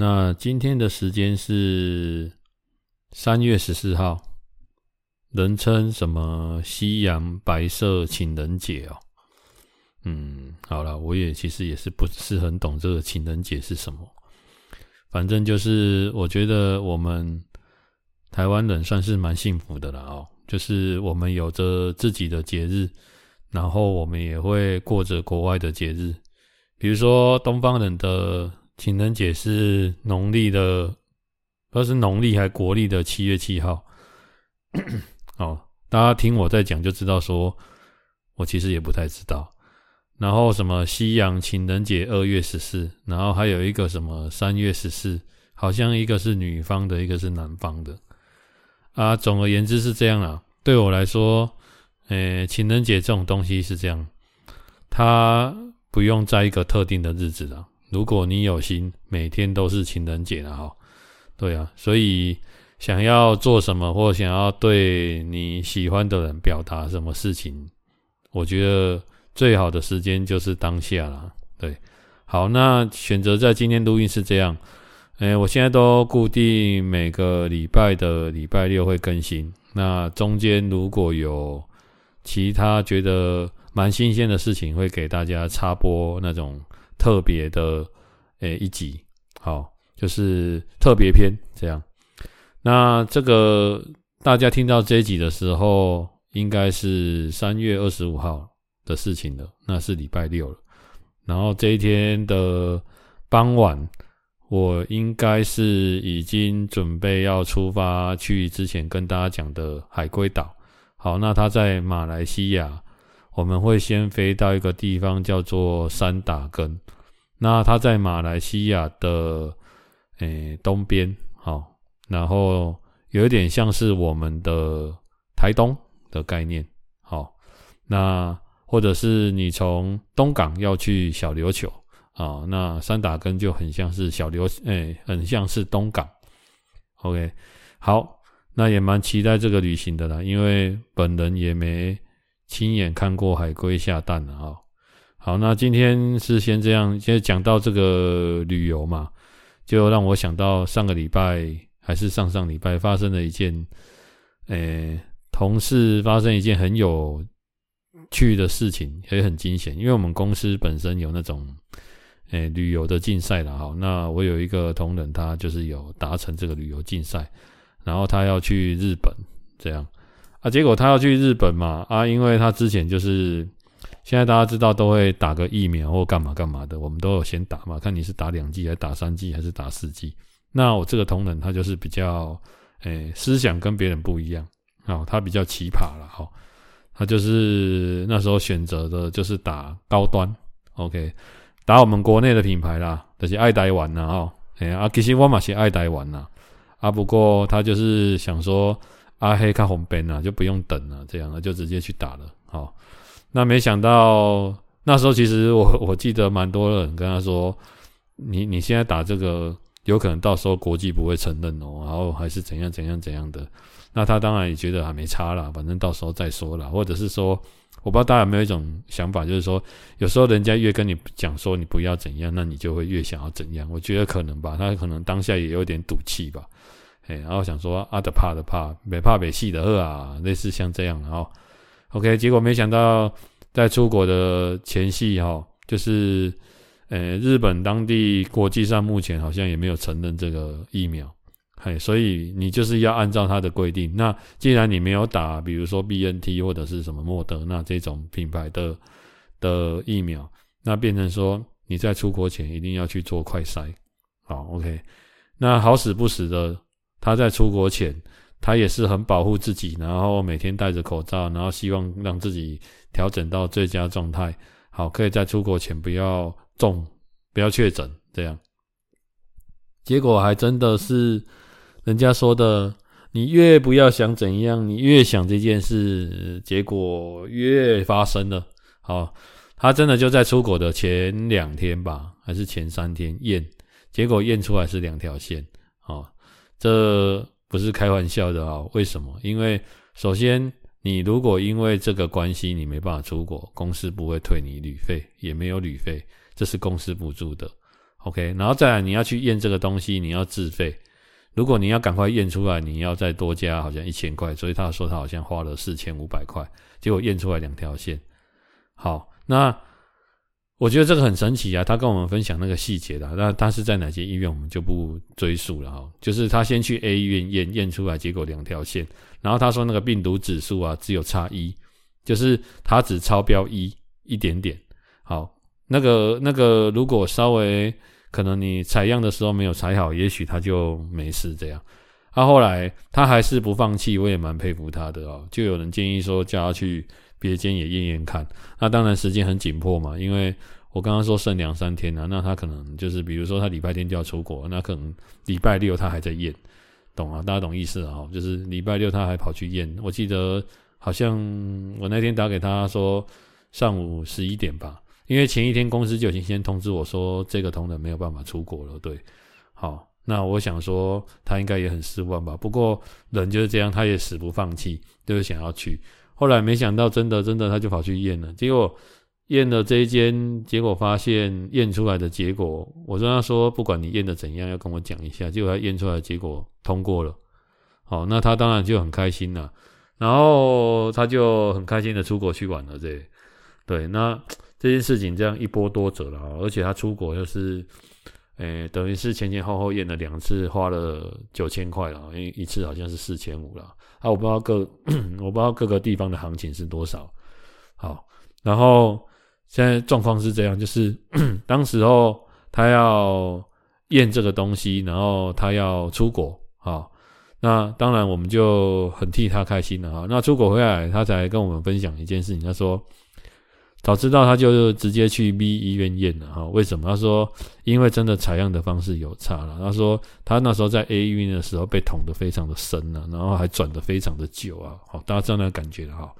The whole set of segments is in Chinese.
那今天的时间是三月十四号，人称什么西洋白色情人节哦。嗯，好了，我也其实也是不是很懂这个情人节是什么。反正就是我觉得我们台湾人算是蛮幸福的了哦，就是我们有着自己的节日，然后我们也会过着国外的节日，比如说东方人的。情人节是农历的，不是农历还国历的七月七号。哦，大家听我在讲就知道说，我其实也不太知道。然后什么西洋情人节二月十四，然后还有一个什么三月十四，好像一个是女方的，一个是男方的。啊，总而言之是这样啊。对我来说，诶，情人节这种东西是这样，它不用在一个特定的日子的。如果你有心，每天都是情人节了哈。对啊，所以想要做什么，或想要对你喜欢的人表达什么事情，我觉得最好的时间就是当下了。对，好，那选择在今天录音是这样。哎，我现在都固定每个礼拜的礼拜六会更新。那中间如果有其他觉得蛮新鲜的事情，会给大家插播那种。特别的，诶、一集，好，就是特别篇这样。那这个大家听到这一集的时候，应该是三月二十五号的事情了，那是礼拜六了。然后这一天的傍晚，我应该是已经准备要出发去之前跟大家讲的海龟岛。好，那他在马来西亚。我们会先飞到一个地方叫做三打根，那它在马来西亚的诶东边，好，然后有一点像是我们的台东的概念，好，那或者是你从东港要去小琉球啊，那三打根就很像是小琉，诶，很像是东港，OK，好，那也蛮期待这个旅行的啦，因为本人也没。亲眼看过海龟下蛋了啊！好，那今天是先这样，先讲到这个旅游嘛，就让我想到上个礼拜还是上上礼拜发生了一件，诶、同事发生一件很有趣的事情，也很惊险。因为我们公司本身有那种诶、旅游的竞赛了哈。那我有一个同仁，他就是有达成这个旅游竞赛，然后他要去日本这样。啊，结果他要去日本嘛，啊，因为他之前就是现在大家知道都会打个疫苗或干嘛干嘛的，我们都有先打嘛，看你是打两剂还是打三剂还是打四剂。那我这个同仁他就是比较，诶、思想跟别人不一样，哦，他比较奇葩了，哈、哦，他就是那时候选择的就是打高端，OK，打我们国内的品牌啦，就是爱台湾呐，哦，哎啊，其实我嘛是爱台湾呐，啊，不过他就是想说。阿黑看红边啊，就不用等了，这样了就直接去打了。好，那没想到那时候其实我 我记得蛮多人跟他说，你你现在打这个，有可能到时候国际不会承认哦，然后还是怎样怎样怎样的。那他当然也觉得还没差啦，反正到时候再说啦。或者是说，我不知道大家有没有一种想法，就是说有时候人家越跟你讲说你不要怎样，那你就会越想要怎样。我觉得可能吧，他可能当下也有点赌气吧。哎，然后想说啊的怕的怕，没怕没戏的喝啊，类似像这样，然后 OK，结果没想到在出国的前夕哈，就是呃日本当地国际上目前好像也没有承认这个疫苗，嘿，所以你就是要按照它的规定。那既然你没有打，比如说 BNT 或者是什么莫德纳这种品牌的的疫苗，那变成说你在出国前一定要去做快筛，好 OK，那好死不死的。他在出国前，他也是很保护自己，然后每天戴着口罩，然后希望让自己调整到最佳状态，好，可以在出国前不要中，不要确诊，这样。结果还真的是人家说的，你越不要想怎样，你越想这件事，结果越发生了。好，他真的就在出国的前两天吧，还是前三天验，结果验出来是两条线。好，这不是开玩笑的啊！为什么？因为首先，你如果因为这个关系你没办法出国，公司不会退你旅费，也没有旅费，这是公司补助的。OK，然后再来你要去验这个东西，你要自费。如果你要赶快验出来，你要再多加好像一千块，所以他说他好像花了四千五百块，结果验出来两条线。好，那我觉得这个很神奇啊！他跟我们分享那个细节的，那他是在哪间医院，我们就不追溯了哈。就是他先去 A 医院验验出来，结果两条线，然后他说那个病毒指数啊只有差一，就是他只超标一一点点。好。那个那个，如果稍微可能你采样的时候没有采好，也许他就没事这样。他、啊、后来他还是不放弃，我也蛮佩服他的哦。就有人建议说叫他去别间也验验看。那当然时间很紧迫嘛，因为我刚刚说剩两三天了、那他可能就是比如说他礼拜天就要出国，那可能礼拜六他还在验，懂啊？大家懂意思啊？就是礼拜六他还跑去验。我记得好像我那天打给他说上午十一点吧。因为前一天公司就已经先通知我说，这个同仁没有办法出国了。对，好，那我想说他应该也很失望吧。不过人就是这样，他也死不放弃，就是想要去。后来没想到真的真的他就跑去验了，结果验了这一间，结果发现验出来的结果，我跟他说不管你验的怎样，要跟我讲一下。结果他验出来的结果通过了，好，那他当然就很开心了，然后他就很开心的出国去玩了。这，对，那。这件事情这样一波多折了，而且他出国又是，诶、等于是前前后后验了两次，花了九千块了，因为一次好像是四千五了。啊，我不知道各 我不知道各个地方的行情是多少。好，然后现在状况是这样，就是 当时候他要验这个东西，然后他要出国，好，那当然我们就很替他开心了哈。那出国回来，他才跟我们分享一件事情，他说。早知道他就直接去 B 医院验了哈？为什么？他说因为真的采样的方式有差了。他说他那时候在 A 医院的时候被捅得非常的深了，然后还转得非常的久啊。好，大家知道那个感觉哈。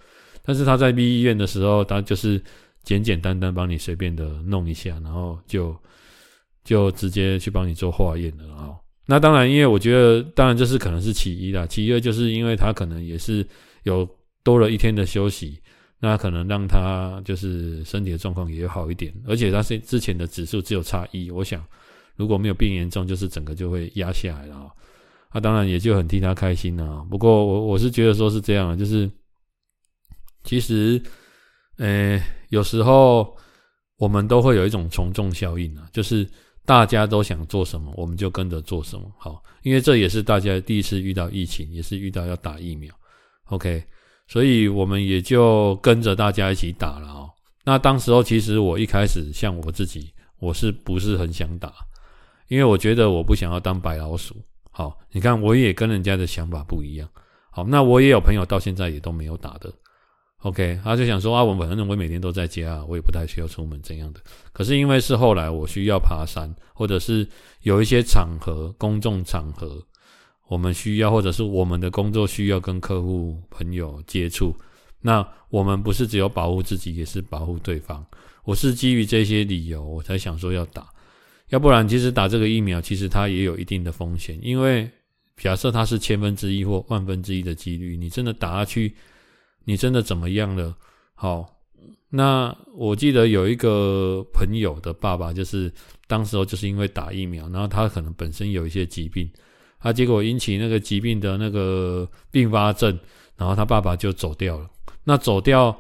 但是他在 B 医院的时候，他就是简简单单帮你随便的弄一下，然后就就直接去帮你做化验了啊。那当然，因为我觉得，当然这是可能是其一啦，其二就是因为他可能也是有多了一天的休息。那可能让他就是身体的状况也好一点，而且他是之前的指数只有差一，我想如果没有变严重，就是整个就会压下来了啊。他当然也就很替他开心了啊。不过我我是觉得说是这样，就是其实，呃，有时候我们都会有一种从众效应啊，就是大家都想做什么，我们就跟着做什么。好，因为这也是大家第一次遇到疫情，也是遇到要打疫苗。OK。所以我们也就跟着大家一起打了哦。那当时候其实我一开始像我自己，我是不是很想打？因为我觉得我不想要当白老鼠。好，你看我也跟人家的想法不一样。好，那我也有朋友到现在也都没有打的。OK，他就想说啊，我反正我每天都在家，我也不太需要出门这样的。可是因为是后来我需要爬山，或者是有一些场合，公众场合。我们需要，或者是我们的工作需要跟客户朋友接触，那我们不是只有保护自己，也是保护对方。我是基于这些理由，我才想说要打，要不然其实打这个疫苗，其实它也有一定的风险，因为假设它是千分之一或万分之一的几率，你真的打下去，你真的怎么样了？好，那我记得有一个朋友的爸爸，就是当时候就是因为打疫苗，然后他可能本身有一些疾病。他结果引起那个疾病的那个并发症，然后他爸爸就走掉了。那走掉，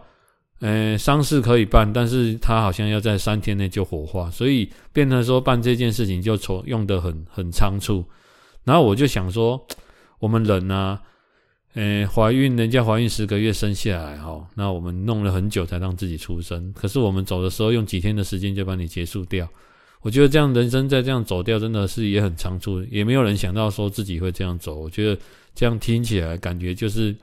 呃，丧事可以办，但是他好像要在三天内就火化，所以变成说办这件事情就从用得很很仓促。然后我就想说，我们人呢，呃，怀孕人家怀孕十个月生下来哈，那我们弄了很久才让自己出生，可是我们走的时候用几天的时间就把你结束掉。我觉得这样人生再这样走掉，真的是也很仓促，也没有人想到说自己会这样走。我觉得这样听起来感觉就是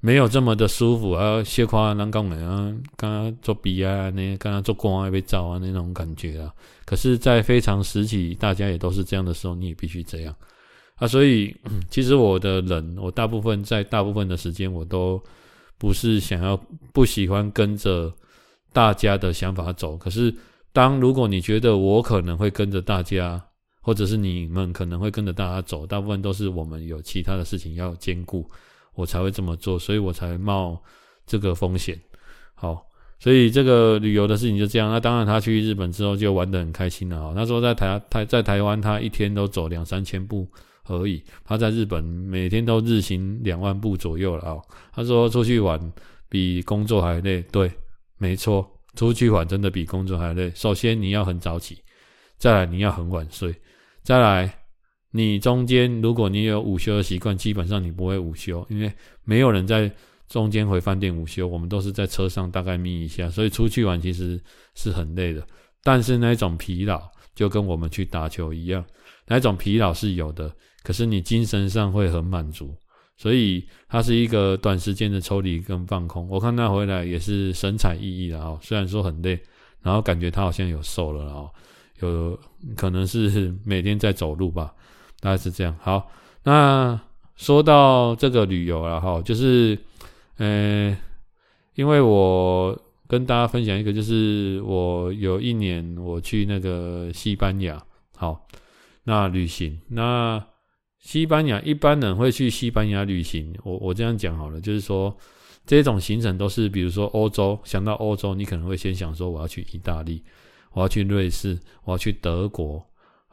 没有这么的舒服啊，斜夸南港人啊，刚刚做笔啊，那刚刚做光啊，被照啊那种感觉啊。可是，在非常时期，大家也都是这样的时候，你也必须这样啊。所以，其实我的人，我大部分在大部分的时间，我都不是想要不喜欢跟着大家的想法走。可是，当如果你觉得我可能会跟着大家，或者是你们可能会跟着大家走，大部分都是我们有其他的事情要兼顾。我才会这么做，所以我才冒这个风险。好，所以这个旅游的事情就这样。那当然，他去日本之后就玩得很开心了啊。那时候在台台在台湾，他一天都走两三千步而已。他在日本每天都日行两万步左右了啊。他说出去玩比工作还累。对，没错，出去玩真的比工作还累。首先你要很早起，再来你要很晚睡，再来。你中间，如果你有午休的习惯，基本上你不会午休，因为没有人在中间回饭店午休，我们都是在车上大概眯一下，所以出去玩其实是很累的。但是那种疲劳就跟我们去打球一样，那种疲劳是有的，可是你精神上会很满足，所以它是一个短时间的抽离跟放空。我看他回来也是神采奕奕的啊，虽然说很累，然后感觉他好像有瘦了啊，有可能是每天在走路吧。大概是这样。好，那说到这个旅游了哈，就是，呃，因为我跟大家分享一个，就是我有一年我去那个西班牙，好，那旅行，那西班牙一般人会去西班牙旅行，我我这样讲好了，就是说这种行程都是，比如说欧洲，想到欧洲，你可能会先想说我要去意大利，我要去瑞士，我要去德国。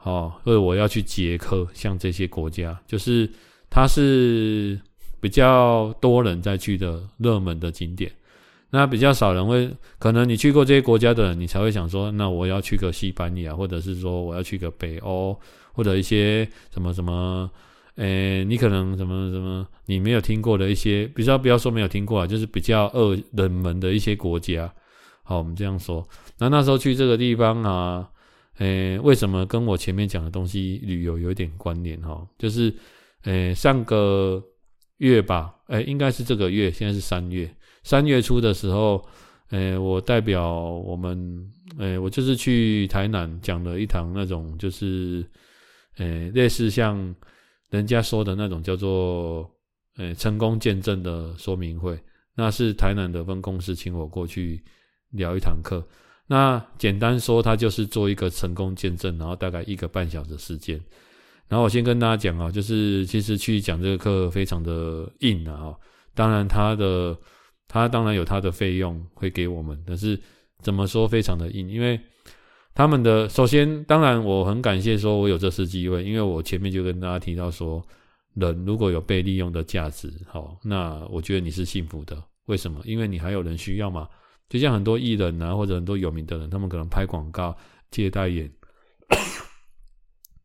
哦，或者我要去捷克，像这些国家，就是它是比较多人在去的热门的景点。那比较少人会，可能你去过这些国家的人，你才会想说，那我要去个西班牙，或者是说我要去个北欧，或者一些什么什么，诶，你可能什么什么你没有听过的一些，比较不要说没有听过啊，就是比较热冷门的一些国家。好，我们这样说。那那时候去这个地方啊。诶，为什么跟我前面讲的东西旅游有点关联哈？就是，诶，上个月吧，诶，应该是这个月，现在是三月，三月初的时候，诶，我代表我们，诶，我就是去台南讲了一堂那种，就是，诶，类似像人家说的那种叫做，诶，成功见证的说明会，那是台南的分公司请我过去聊一堂课。那简单说，他就是做一个成功见证，然后大概一个半小时时间。然后我先跟大家讲啊，就是其实去讲这个课非常的硬啊。当然，他的他当然有他的费用会给我们，但是怎么说非常的硬？因为他们的首先，当然我很感谢说我有这次机会，因为我前面就跟大家提到说，人如果有被利用的价值，好，那我觉得你是幸福的。为什么？因为你还有人需要嘛。就像很多艺人啊，或者很多有名的人，他们可能拍广告、接代言，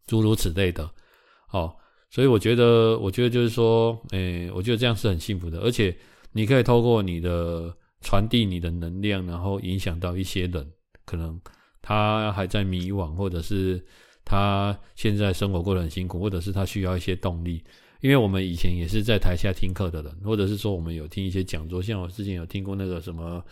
诸如此类的。哦，所以我觉得，我觉得就是说，诶、我觉得这样是很幸福的，而且你可以透过你的传递你的能量，然后影响到一些人，可能他还在迷惘，或者是他现在生活过得很辛苦，或者是他需要一些动力。因为我们以前也是在台下听课的人，或者是说我们有听一些讲座，像我之前有听过那个什么。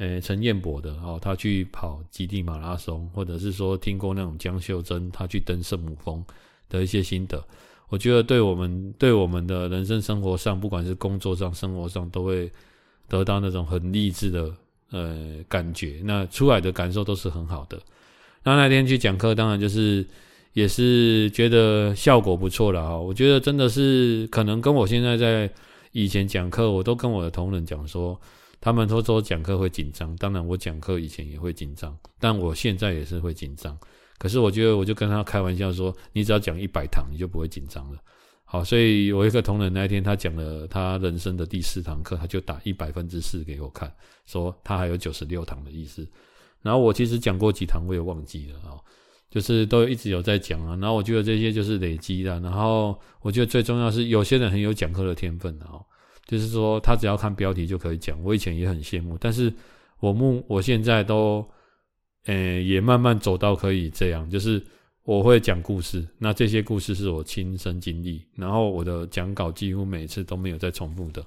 诶，陈彦博的哦，他去跑极地马拉松，或者是说听过那种江秀珍，他去登圣母峰的一些心得，我觉得对我们对我们的人生生活上，不管是工作上、生活上，都会得到那种很励志的呃感觉，那出来的感受都是很好的。那那天去讲课，当然就是也是觉得效果不错了啊，我觉得真的是可能跟我现在在以前讲课，我都跟我的同仁讲说。他们都说讲课会紧张，当然我讲课以前也会紧张，但我现在也是会紧张。可是我觉得，我就跟他开玩笑说，你只要讲一百堂，你就不会紧张了。好，所以我一个同仁那一天他讲了他人生的第四堂课，他就打一百分之四给我看，说他还有九十六堂的意思。然后我其实讲过几堂，我也忘记了啊，就是都一直有在讲啊。然后我觉得这些就是累积的。然后我觉得最重要是有些人很有讲课的天分啊。就是说，他只要看标题就可以讲。我以前也很羡慕，但是我目我现在都，呃、也慢慢走到可以这样。就是我会讲故事，那这些故事是我亲身经历，然后我的讲稿几乎每次都没有再重复的。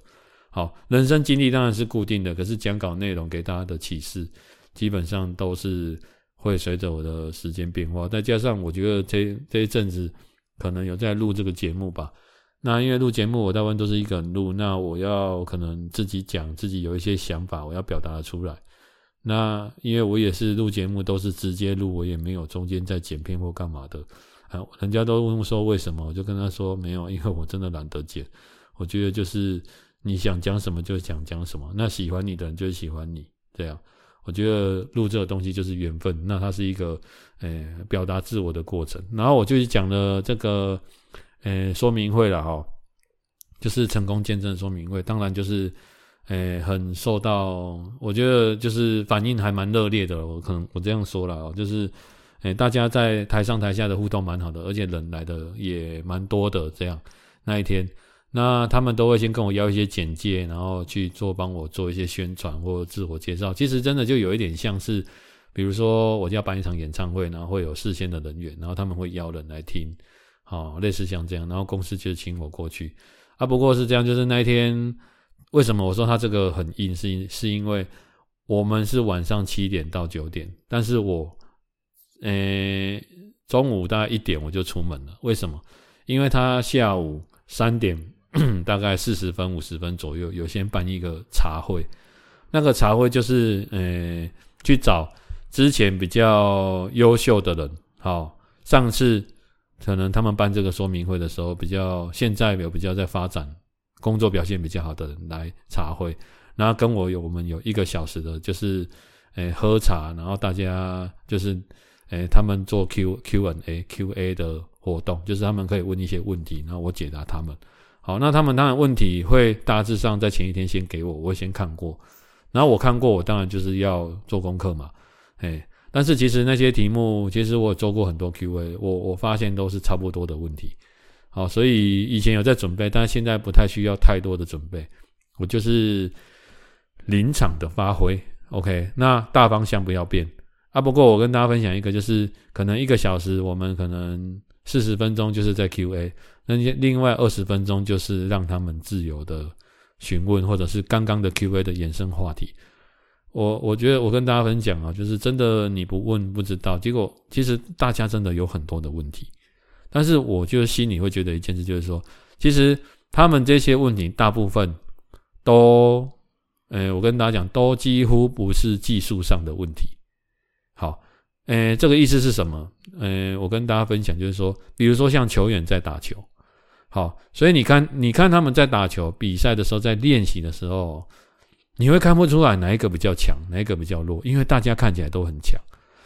好，人生经历当然是固定的，可是讲稿内容给大家的启示，基本上都是会随着我的时间变化。再加上我觉得这这一阵子可能有在录这个节目吧。那因为录节目，我大部分都是一个人录，那我要可能自己讲，自己有一些想法，我要表达出来。那因为我也是录节目，都是直接录，我也没有中间在剪片或干嘛的。啊，人家都问说为什么，我就跟他说没有，因为我真的懒得剪。我觉得就是。你想讲什么就想讲什么，那喜欢你的人就喜欢你，这样。我觉得录这个东西就是缘分，那它是一个，呃，表达自我的过程。然后我就讲了这个，呃，说明会了哈，就是成功见证说明会，当然就是，诶，很受到，我觉得就是反应还蛮热烈的。我可能我这样说了，就是，诶，大家在台上台下的互动蛮好的，而且人来的也蛮多的，这样那一天。那他们都会先跟我要一些简介，然后去做帮我做一些宣传或自我介绍。其实真的就有一点像是，比如说我就要办一场演唱会，然后会有事先的人员，然后他们会邀人来听，好，类似像这样，然后公司就请我过去。啊，不过是这样，就是那一天为什么我说他这个很硬，是因是因为我们是晚上七点到九点，但是我，呃，中午大概一点我就出门了。为什么？因为他下午三点。大概四十分、五十分左右，有先办一个茶会。那个茶会就是，呃，去找之前比较优秀的人。好，上次可能他们办这个说明会的时候，比较现在有比较在发展、工作表现比较好的人来茶会。然后跟我有我们有一个小时的，就是，呃，喝茶，然后大家就是，呃，他们做 Q Q N A Q A 的活动，就是他们可以问一些问题，然后我解答他们。好，那他们当然问题会大致上在前一天先给我，我会先看过，然后我看过，我当然就是要做功课嘛，哎，但是其实那些题目，其实我有做过很多 Q&A，我我发现都是差不多的问题，好，所以以前有在准备，但是现在不太需要太多的准备，我就是临场的发挥，OK，那大方向不要变啊。不过我跟大家分享一个，就是可能一个小时，我们可能四十分钟就是在 Q&A。那另外二十分钟就是让他们自由的询问，或者是刚刚的 Q&A 的衍生话题。我我觉得我跟大家分享啊，就是真的你不问不知道。结果其实大家真的有很多的问题，但是我就心里会觉得一件事，就是说，其实他们这些问题大部分都，呃，我跟大家讲，都几乎不是技术上的问题。好。呃，这个意思是什么？呃，我跟大家分享，就是说，比如说像球员在打球，好，所以你看，你看他们在打球比赛的时候，在练习的时候，你会看不出来哪一个比较强，哪一个比较弱，因为大家看起来都很强，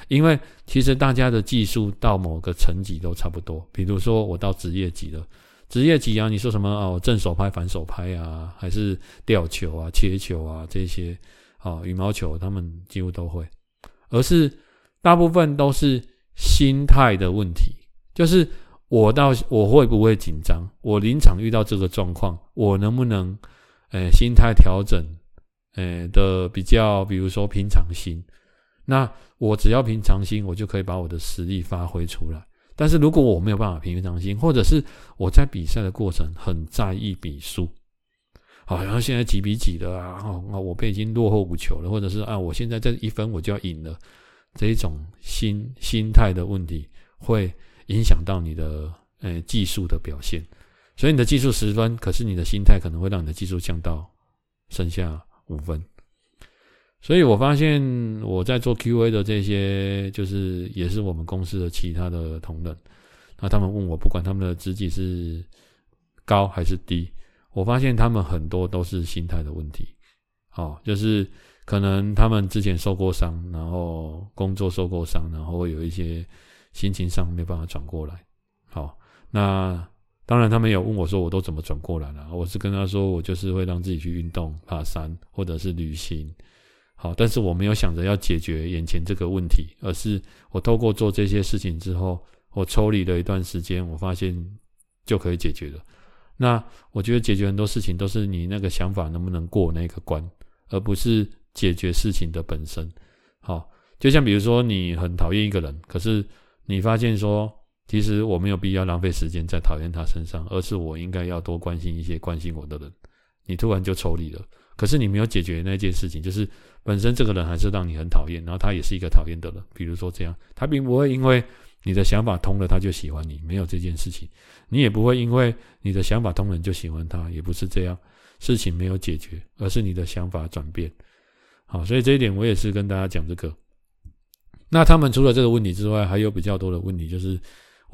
因为其实大家的技术到某个层级都差不多。比如说我到职业级了，职业级啊，你说什么哦，正手拍、反手拍啊，还是吊球啊、切球啊这些，哦，羽毛球他们几乎都会，而是。大部分都是心态的问题，就是我到我会不会紧张？我临场遇到这个状况，我能不能，呃，心态调整，呃的比较，比如说平常心。那我只要平常心，我就可以把我的实力发挥出来。但是如果我没有办法平常心，或者是我在比赛的过程很在意比数，好，然后现在几比几的啊，啊，我被已经落后五球了，或者是啊，我现在这一分我就要赢了。这一种心心态的问题，会影响到你的呃技术的表现。所以你的技术十分，可是你的心态可能会让你的技术降到剩下五分。所以我发现我在做 QA 的这些，就是也是我们公司的其他的同仁，那他们问我，不管他们的职级是高还是低，我发现他们很多都是心态的问题。哦，就是。可能他们之前受过伤，然后工作受过伤，然后会有一些心情上没办法转过来。好，那当然他们有问我说，我都怎么转过来了？我是跟他说，我就是会让自己去运动、爬山或者是旅行。好，但是我没有想着要解决眼前这个问题，而是我透过做这些事情之后，我抽离了一段时间，我发现就可以解决了。那我觉得解决很多事情都是你那个想法能不能过那个关，而不是。解决事情的本身，好，就像比如说你很讨厌一个人，可是你发现说，其实我没有必要浪费时间在讨厌他身上，而是我应该要多关心一些关心我的人，你突然就抽离了。可是你没有解决那件事情，就是本身这个人还是让你很讨厌，然后他也是一个讨厌的人。比如说这样，他并不会因为你的想法通了，他就喜欢你，没有这件事情。你也不会因为你的想法通了就喜欢他，也不是这样。事情没有解决，而是你的想法转变。好，所以这一点我也是跟大家讲这个。那他们除了这个问题之外，还有比较多的问题，就是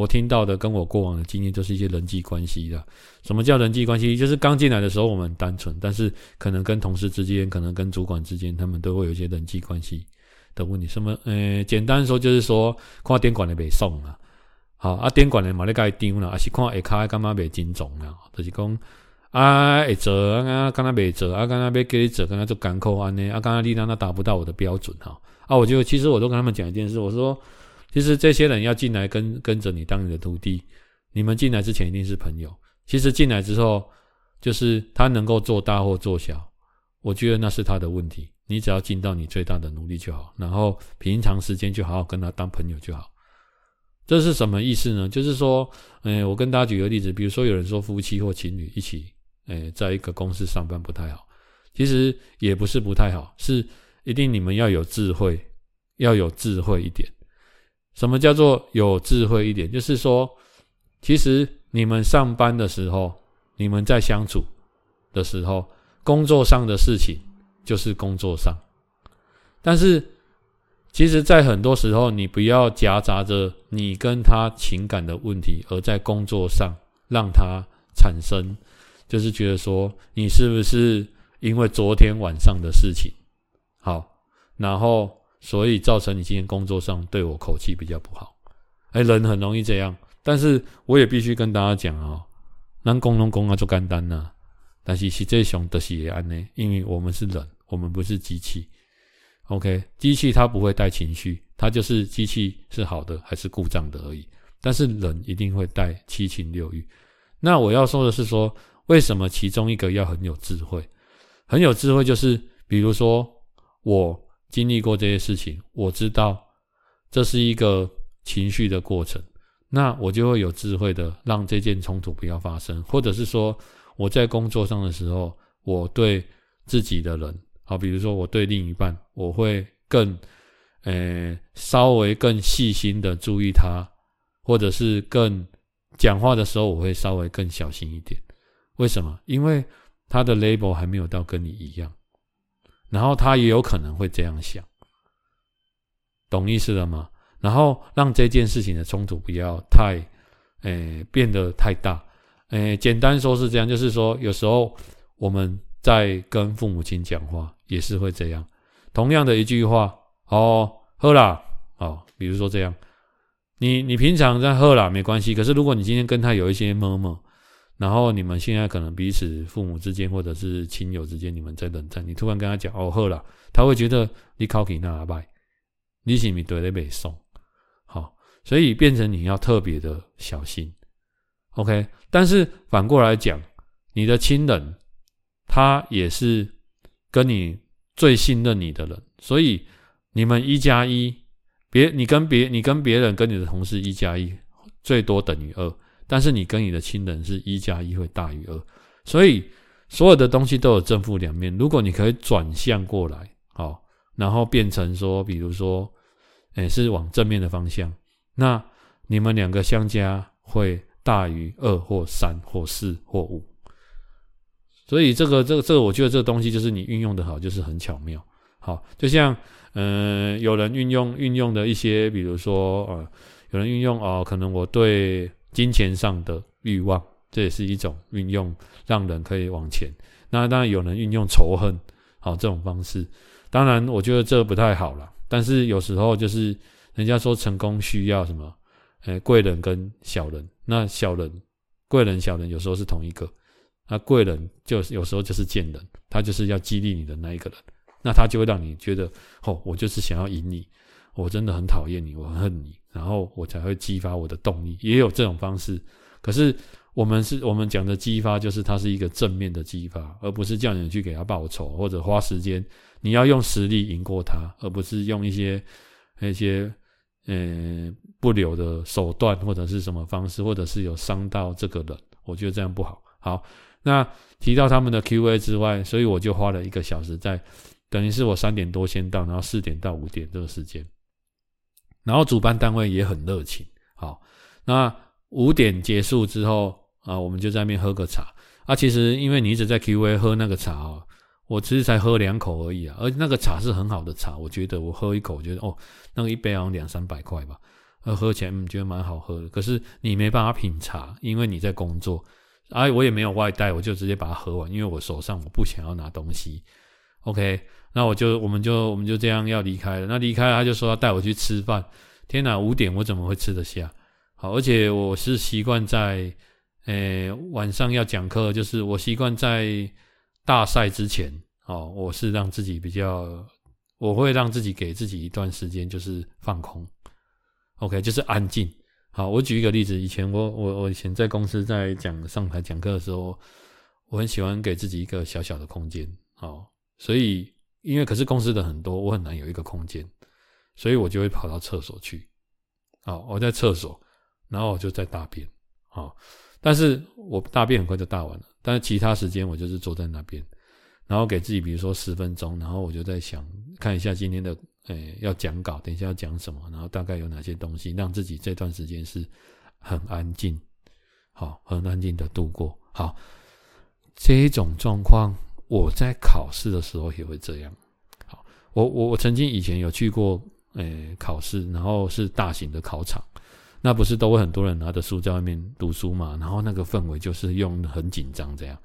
我听到的跟我过往的经验，都是一些人际关系的。什么叫人际关系？就是刚进来的时候我们很单纯，但是可能跟同事之间，可能跟主管之间，他们都会有一些人际关系的问题。什么？呃，简单说就是说，看电管的没送啊，好啊，电管的嘛，你该丢了，还是看下卡干嘛没精总啊？就是讲啊，会做啊，刚刚没做啊，刚刚没给你做，刚刚做港口安呢，啊，刚刚力量那达不到我的标准哈。啊，我就其实我都跟他们讲一件事，我说，其实这些人要进来跟跟着你当你的徒弟，你们进来之前一定是朋友。其实进来之后，就是他能够做大或做小，我觉得那是他的问题。你只要尽到你最大的努力就好，然后平常时间就好好跟他当朋友就好。这是什么意思呢？就是说，诶，我跟大家举个例子，比如说有人说夫妻或情侣一起，诶，在一个公司上班不太好，其实也不是不太好，是。一定你们要有智慧，要有智慧一点。什么叫做有智慧一点？就是说，其实你们上班的时候，你们在相处的时候，工作上的事情就是工作上。但是，其实，在很多时候，你不要夹杂着你跟他情感的问题，而在工作上让他产生，就是觉得说，你是不是因为昨天晚上的事情？好，然后所以造成你今天工作上对我口气比较不好，哎，人很容易这样，但是我也必须跟大家讲哦，能工农工啊做干单呐，但是实际上的是也安呢，因为我们是人，我们不是机器，OK，机器它不会带情绪，它就是机器是好的还是故障的而已，但是人一定会带七情六欲。那我要说的是说，为什么其中一个要很有智慧？很有智慧就是比如说。我经历过这些事情，我知道这是一个情绪的过程，那我就会有智慧的让这件冲突不要发生，或者是说我在工作上的时候，我对自己的人，好，比如说我对另一半，我会更，呃，稍微更细心的注意他，或者是更讲话的时候，我会稍微更小心一点。为什么？因为他的 label 还没有到跟你一样。然后他也有可能会这样想，懂意思了吗？然后让这件事情的冲突不要太，诶，变得太大。诶，简单说是这样，就是说有时候我们在跟父母亲讲话也是会这样。同样的一句话，哦，喝啦，哦，比如说这样，你你平常在喝啦没关系，可是如果你今天跟他有一些么么。然后你们现在可能彼此父母之间或者是亲友之间，你们在冷战，你突然跟他讲哦好了，他会觉得你考起那败，你是咪对得被送？好，所以变成你要特别的小心，OK。但是反过来讲，你的亲人他也是跟你最信任你的人，所以你们一加一，别你跟别你跟别人跟你的同事一加一，最多等于二。但是你跟你的亲人是一加一会大于二，所以所有的东西都有正负两面。如果你可以转向过来，好，然后变成说，比如说，诶，是往正面的方向，那你们两个相加会大于二或三或四或五。所以这个这个这个，我觉得这个东西就是你运用的好，就是很巧妙。好，就像嗯、有人运用运用的一些，比如说呃，有人运用哦、可能我对。金钱上的欲望，这也是一种运用，让人可以往前。那当然有人运用仇恨，好这种方式。当然，我觉得这不太好了。但是有时候就是人家说成功需要什么？诶，贵人跟小人。那小人、贵人、小人有时候是同一个。那贵人就有时候就是贱人，他就是要激励你的那一个人。那他就会让你觉得，哦，我就是想要赢你，我真的很讨厌你，我很恨你。然后我才会激发我的动力，也有这种方式。可是我们是我们讲的激发，就是它是一个正面的激发，而不是叫你去给他报仇或者花时间。你要用实力赢过他，而不是用一些那些呃不流的手段或者是什么方式，或者是有伤到这个人。我觉得这样不好。好，那提到他们的 Q&A 之外，所以我就花了一个小时在，等于是我三点多先到，然后四点到五点这个时间，然后主办单位也很热情。好，那五点结束之后啊，我们就在那边喝个茶。啊，其实因为你一直在 Q&A 喝那个茶哦，我其实才喝两口而已啊，而那个茶是很好的茶，我觉得我喝一口，我觉得哦，那个一杯好像两三百块吧。呃，喝起来觉得蛮好喝的，可是你没办法品茶，因为你在工作，哎、啊，我也没有外带，我就直接把它喝完，因为我手上我不想要拿东西。OK，那我就我们就我们就这样要离开了。那离开了，他就说要带我去吃饭。天哪，五点我怎么会吃得下？好，而且我是习惯在，呃，晚上要讲课，就是我习惯在大赛之前，哦，我是让自己比较，我会让自己给自己一段时间，就是放空。OK，就是安静。好，我举一个例子。以前我我我以前在公司在讲上台讲课的时候，我很喜欢给自己一个小小的空间。好，所以因为可是公司的很多，我很难有一个空间，所以我就会跑到厕所去。好，我在厕所，然后我就在大便。好，但是我大便很快就大完了，但是其他时间我就是坐在那边，然后给自己比如说十分钟，然后我就在想看一下今天的。诶、要讲稿，等一下要讲什么，然后大概有哪些东西，让自己这段时间是很安静，好，很安静的度过。好，这种状况，我在考试的时候也会这样。好，我我我曾经以前有去过，诶、考试，然后是大型的考场，那不是都会很多人拿着书在外面读书嘛？然后那个氛围就是用很紧张这样。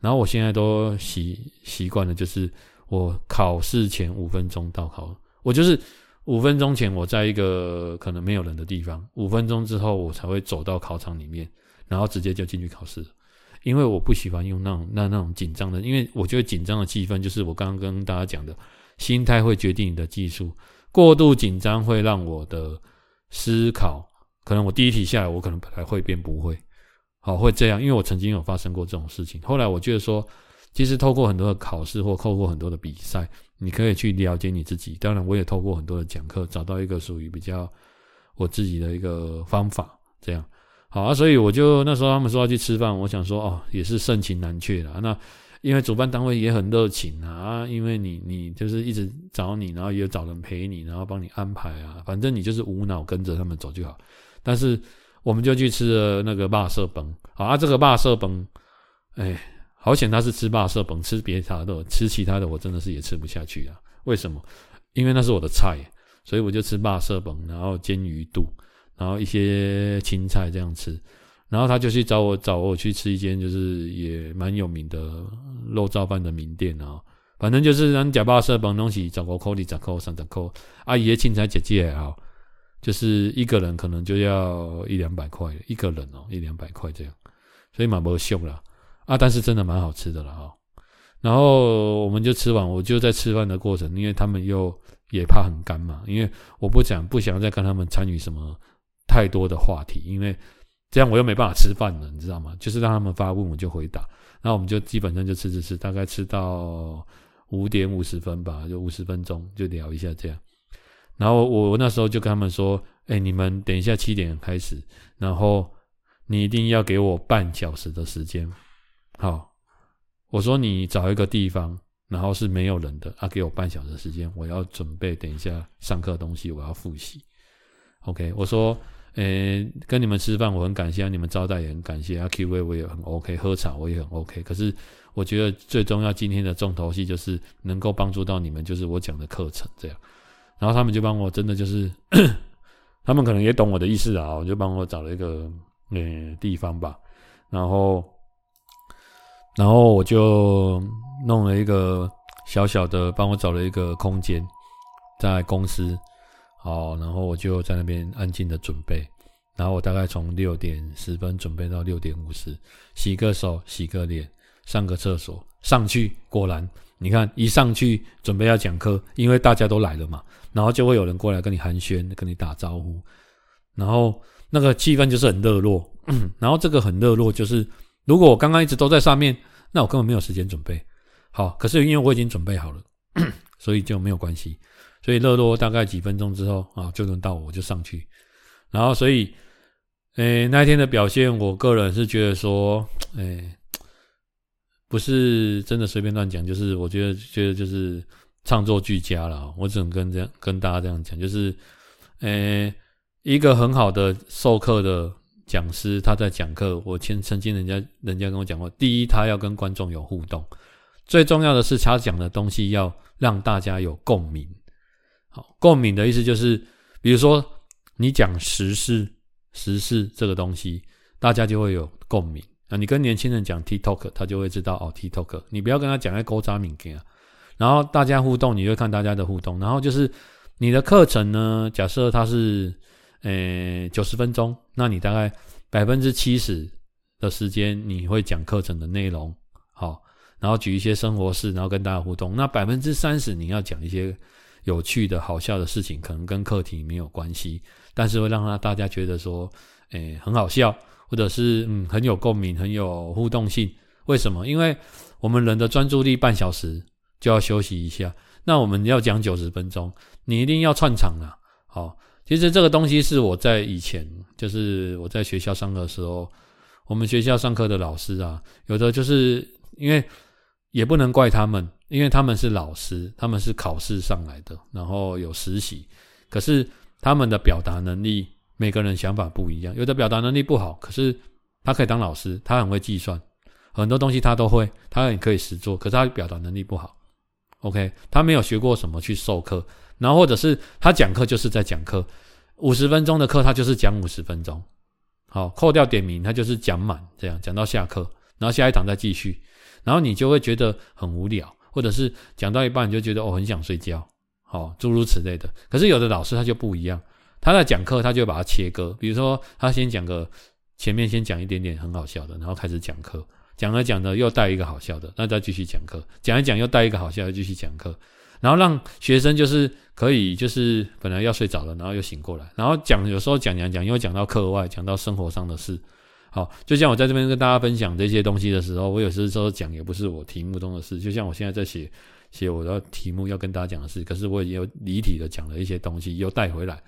然后我现在都习习惯了，就是我考试前五分钟到考。我就是五分钟前，我在一个可能没有人的地方，五分钟之后我才会走到考场里面，然后直接就进去考试。因为我不喜欢用那种那那种紧张的，因为我觉得紧张的气氛就是我刚刚跟大家讲的，心态会决定你的技术。过度紧张会让我的思考，可能我第一题下来，我可能本来会变不会，好会这样，因为我曾经有发生过这种事情。后来我觉得说，其实透过很多的考试或透过很多的比赛。你可以去了解你自己，当然我也透过很多的讲课，找到一个属于比较我自己的一个方法，这样好啊。所以我就那时候他们说要去吃饭，我想说哦，也是盛情难却啦。那因为主办单位也很热情啊，因为你你就是一直找你，然后也找人陪你，然后帮你安排啊，反正你就是无脑跟着他们走就好。但是我们就去吃了那个肉色崩，好啊，这个肉色崩，哎。好险他是吃肉色崩，吃别他的，吃其他的我真的是也吃不下去啊。为什么？因为那是我的菜，所以我就吃肉色崩，然后煎鱼肚，然后一些青菜这样吃。然后他就去找我，找我去吃一间就是也蛮有名的肉燥饭的名店啊。反正就是咱吃肉色帮东西，十五块、二十块、三十块。阿姨的青菜姐姐啊，就是一个人可能就要一两百块，一个人哦，一两百块这样，所以蛮不秀啦。啊，但是真的蛮好吃的了哈。然后我们就吃完，我就在吃饭的过程，因为他们又也怕很干嘛，因为我不想不想再跟他们参与什么太多的话题，因为这样我又没办法吃饭了，你知道吗？就是让他们发问我就回答，然后我们就基本上就吃吃吃，大概吃到五点五十分吧，就五十分钟就聊一下这样。然后我那时候就跟他们说：“哎，你们等一下七点开始，然后你一定要给我半小时的时间。”好，我说你找一个地方，然后是没有人的，啊，给我半小时时间，我要准备等一下上课东西，我要复习。OK，我说，诶，跟你们吃饭，我很感谢，你们招待也很感谢，啊，Q&A 我也很 OK，喝茶我也很 OK。可是我觉得最重要，今天的重头戏就是能够帮助到你们，就是我讲的课程这样。然后他们就帮我，真的就是，他们可能也懂我的意思啊，我就帮我找了一个诶地方吧，然后。然后我就弄了一个小小的，帮我找了一个空间，在公司，好，然后我就在那边安静的准备。然后我大概从六点十分准备到六点五十，洗个手，洗个脸，上个厕所，上去，果然，你看一上去准备要讲课，因为大家都来了嘛，然后就会有人过来跟你寒暄，跟你打招呼，然后那个气氛就是很热络，然后这个很热络就是。如果我刚刚一直都在上面，那我根本没有时间准备好。可是因为我已经准备好了，所以就没有关系。所以热络大概几分钟之后啊，就轮到我就上去。然后所以，诶、那一天的表现，我个人是觉得说，诶、不是真的随便乱讲，就是我觉得觉得就是唱作俱佳了。我只能跟这样跟大家这样讲，就是，呃，一个很好的授课的讲师，他在讲课，我前曾经人家人家跟我讲过，第一，他要跟观众有互动，最重要的是他讲的东西要让大家有共鸣。共鸣的意思就是，比如说你讲时事，时事这个东西，大家就会有共鸣。啊，你跟年轻人讲 TikTok，他就会知道哦，TikTok。你不要跟他讲在勾扎敏感，然后大家互动，你就看大家的互动。然后就是你的课程呢，假设它是呃九十分钟，那你大概百分之七十的时间你会讲课程的内容，好，然后举一些生活事，然后跟大家互动。那百分之三十你要讲一些有趣的好笑的事情，可能跟课题没有关系，但是会让他大家觉得说，诶，很好笑。或者是嗯很有共鸣，很有互动性。为什么？因为我们人的专注力半小时就要休息一下。那我们要讲九十分钟，你一定要串场啊。好，其实这个东西是我在以前，就是我在学校上课的时候，我们学校上课的老师啊，有的就是因为也不能怪他们，因为他们是老师，他们是考试上来的，然后有实习，可是他们的表达能力。每个人想法不一样，有的表达能力不好，可是他可以当老师，他很会计算，很多东西他都会，他也可以实做，可是他表达能力不好。OK，他没有学过什么去授课，然后或者是他讲课就是在讲课，五十分钟的课他就是讲五十分钟，好，扣掉点名他就是讲满，这样讲到下课，然后下一堂再继续，然后你就会觉得很无聊，或者是讲到一半你就觉得哦很想睡觉，好，诸如此类的。可是有的老师他就不一样。他在讲课，他就把它切割。比如说，他先讲个前面，先讲一点点很好笑的，然后开始讲课。讲着讲着又带一个好笑的，那再继续讲课。讲一讲又带一个好笑的，继续讲课。然后让学生就是可以，就是本来要睡着了，然后又醒过来。然后讲，有时候讲讲讲，又讲到课外，讲到生活上的事。好，就像我在这边跟大家分享这些东西的时候，我有时候讲也不是我题目中的事。就像我现在在写写我的题目要跟大家讲的事，可是我也有离题的讲了一些东西，又带回来。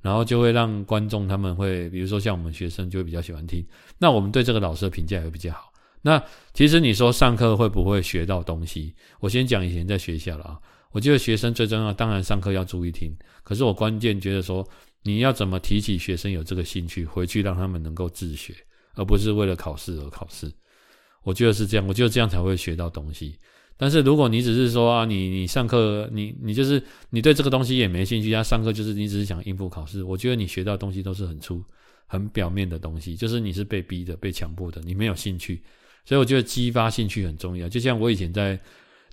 然后就会让观众他们会，比如说像我们学生就会比较喜欢听。那我们对这个老师的评价也会比较好。那其实你说上课会不会学到东西？我先讲以前在学校了啊。我觉得学生最重要，当然上课要注意听。可是我关键觉得说，你要怎么提起学生有这个兴趣，回去让他们能够自学，而不是为了考试而考试。我觉得是这样，我觉得这样才会学到东西。但是如果你只是说啊，你你上课，你你就是你对这个东西也没兴趣，他上课就是你只是想应付考试，我觉得你学到东西都是很粗、很表面的东西，就是你是被逼的、被强迫的，你没有兴趣。所以我觉得激发兴趣很重要。就像我以前在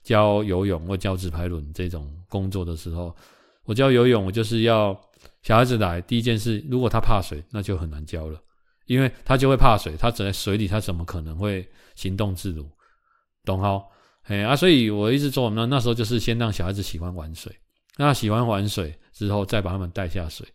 教游泳或教直排轮这种工作的时候，我教游泳，我就是要小孩子来，第一件事，如果他怕水，那就很难教了，因为他就会怕水，他走在水里，他怎么可能会行动自如？懂好？哎啊，所以我一直说，那那时候就是先让小孩子喜欢玩水，那喜欢玩水之后，再把他们带下水。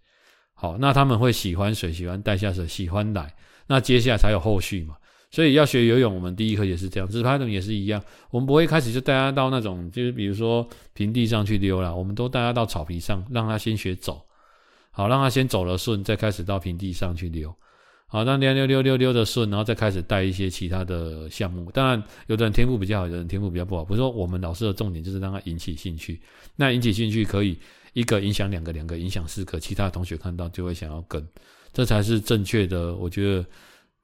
好，那他们会喜欢水，喜欢带下水，喜欢来，那接下来才有后续嘛。所以要学游泳，我们第一课也是这样，直排轮也是一样。我们不会一开始就带他到那种，就是比如说平地上去溜啦，我们都带他到草皮上，让他先学走。好，让他先走了顺，再开始到平地上去溜。好，那溜溜溜溜溜的顺，然后再开始带一些其他的项目。当然，有的人天赋比较好，有的人天赋比较不好。不是说我们老师的重点就是让他引起兴趣。那引起兴趣可以一个影响两个，两个影响四个，其他同学看到就会想要跟，这才是正确的。我觉得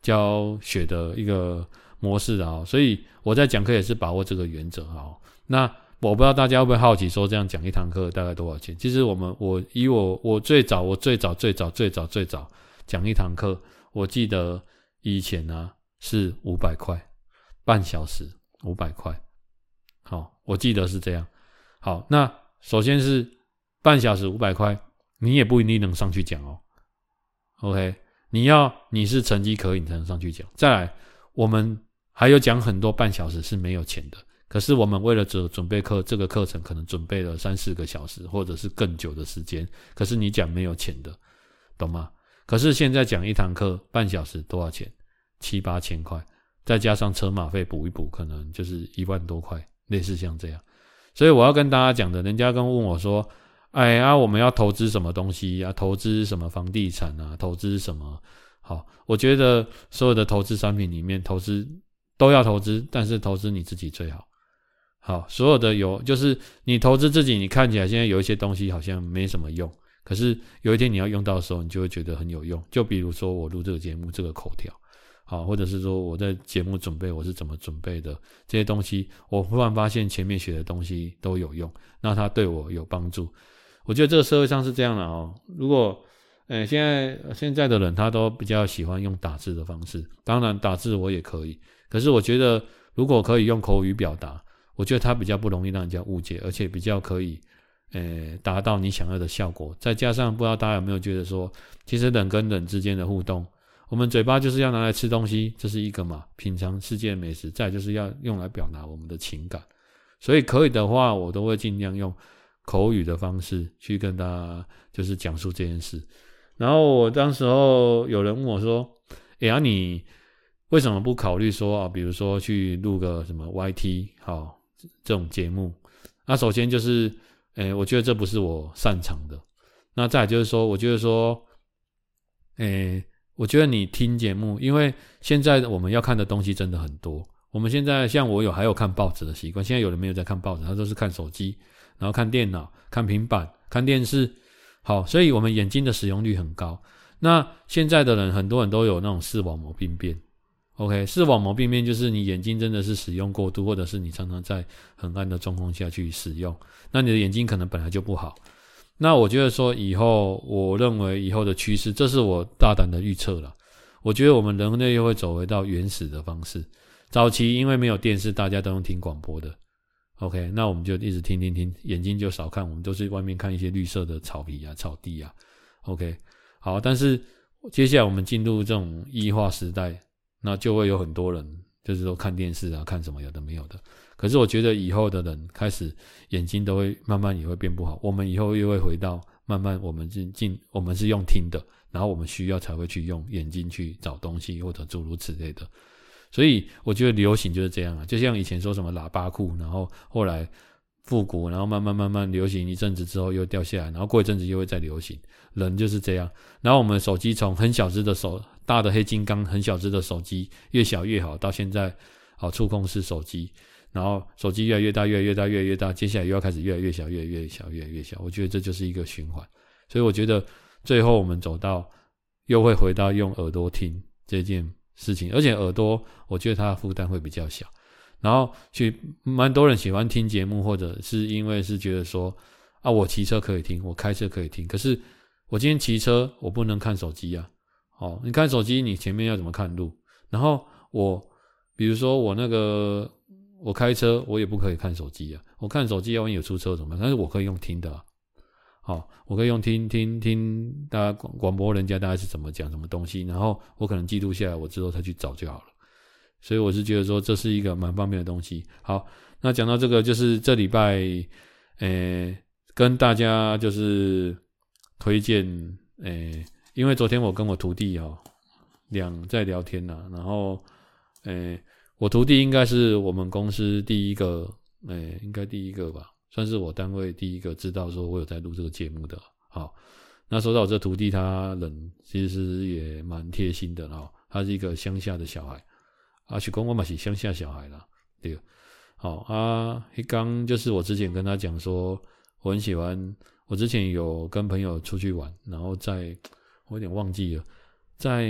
教学的一个模式啊。所以我在讲课也是把握这个原则啊。那我不知道大家会不会好奇，说这样讲一堂课大概多少钱？其实我们我以我我最早我最早最早最早最早讲一堂课。我记得以前呢、啊、是五百块，半小时五百块。好，我记得是这样。好，那首先是半小时五百块，你也不一定能上去讲哦。OK，你要你是成绩可以，你才能上去讲。再来，我们还有讲很多半小时是没有钱的，可是我们为了准准备课这个课程，可能准备了三四个小时，或者是更久的时间。可是你讲没有钱的，懂吗？可是现在讲一堂课半小时多少钱？七八千块，再加上车马费补一补，可能就是一万多块，类似像这样。所以我要跟大家讲的，人家跟问我说：“哎呀，我们要投资什么东西呀？投资什么房地产啊？投资什么？”好，我觉得所有的投资商品里面，投资都要投资，但是投资你自己最好。好，所有的有就是你投资自己，你看起来现在有一些东西好像没什么用，可是有一天你要用到的时候，你就会觉得很有用。就比如说我录这个节目，这个口条。好，或者是说我在节目准备我是怎么准备的这些东西，我忽然发现前面学的东西都有用，那它对我有帮助。我觉得这个社会上是这样的哦。如果，诶，现在现在的人他都比较喜欢用打字的方式，当然打字我也可以，可是我觉得如果可以用口语表达，我觉得它比较不容易让人家误解，而且比较可以，诶，达到你想要的效果。再加上不知道大家有没有觉得说，其实人跟人之间的互动。我们嘴巴就是要拿来吃东西，这是一个嘛，品尝世界美食。再就是要用来表达我们的情感，所以可以的话，我都会尽量用口语的方式去跟大家就是讲述这件事。然后我当时候有人问我说：“哎呀，你为什么不考虑说啊，比如说去录个什么 YT 好这种节目？”那首先就是，哎，我觉得这不是我擅长的。那再就是说，我觉得说，哎。我觉得你听节目，因为现在我们要看的东西真的很多。我们现在像我有还有看报纸的习惯，现在有人没有在看报纸，他都是看手机，然后看电脑、看平板、看电视。好，所以我们眼睛的使用率很高。那现在的人很多人都有那种视网膜病变。OK，视网膜病变就是你眼睛真的是使用过度，或者是你常常在很暗的状况下去使用，那你的眼睛可能本来就不好。那我觉得说以后，我认为以后的趋势，这是我大胆的预测了。我觉得我们人类又会走回到原始的方式。早期因为没有电视，大家都用听广播的。OK，那我们就一直听听听，眼睛就少看，我们都是外面看一些绿色的草皮啊、草地啊。OK，好，但是接下来我们进入这种异化时代，那就会有很多人就是说看电视啊、看什么有的没有的。可是我觉得以后的人开始眼睛都会慢慢也会变不好，我们以后又会回到慢慢我们进进我们是用听的，然后我们需要才会去用眼睛去找东西或者诸如此类的。所以我觉得流行就是这样啊，就像以前说什么喇叭裤，然后后来复古，然后慢慢慢慢流行一阵子之后又掉下来，然后过一阵子又会再流行。人就是这样。然后我们手机从很小只的手，大的黑金刚，很小只的手机越小越好，到现在好触控式手机。然后手机越来越大，越来越大，越来越大，接下来又要开始越来越小，越来越小，越来越小。我觉得这就是一个循环，所以我觉得最后我们走到又会回到用耳朵听这件事情，而且耳朵我觉得它的负担会比较小。然后去蛮多人喜欢听节目，或者是因为是觉得说啊，我骑车可以听，我开车可以听，可是我今天骑车我不能看手机啊。哦，你看手机，你前面要怎么看路？然后我比如说我那个。我开车，我也不可以看手机啊！我看手机，万一有出车怎么办？但是我可以用听的，好，我可以用听听听大家广广播，人家大概是怎么讲什么东西，然后我可能记录下来，我之后再去找就好了。所以我是觉得说这是一个蛮方便的东西。好，那讲到这个，就是这礼拜，诶、跟大家就是推荐，诶、因为昨天我跟我徒弟哦两在聊天呐、啊，然后，诶、我徒弟应该是我们公司第一个，诶、应该第一个吧，算是我单位第一个知道说我有在录这个节目的。好，那说到我这徒弟，他人其实也蛮贴心的哦。他是一个乡下的小孩，阿，许公我嘛是乡下小孩啦，对。好啊，一刚就是我之前跟他讲说，我很喜欢，我之前有跟朋友出去玩，然后在，我有点忘记了，在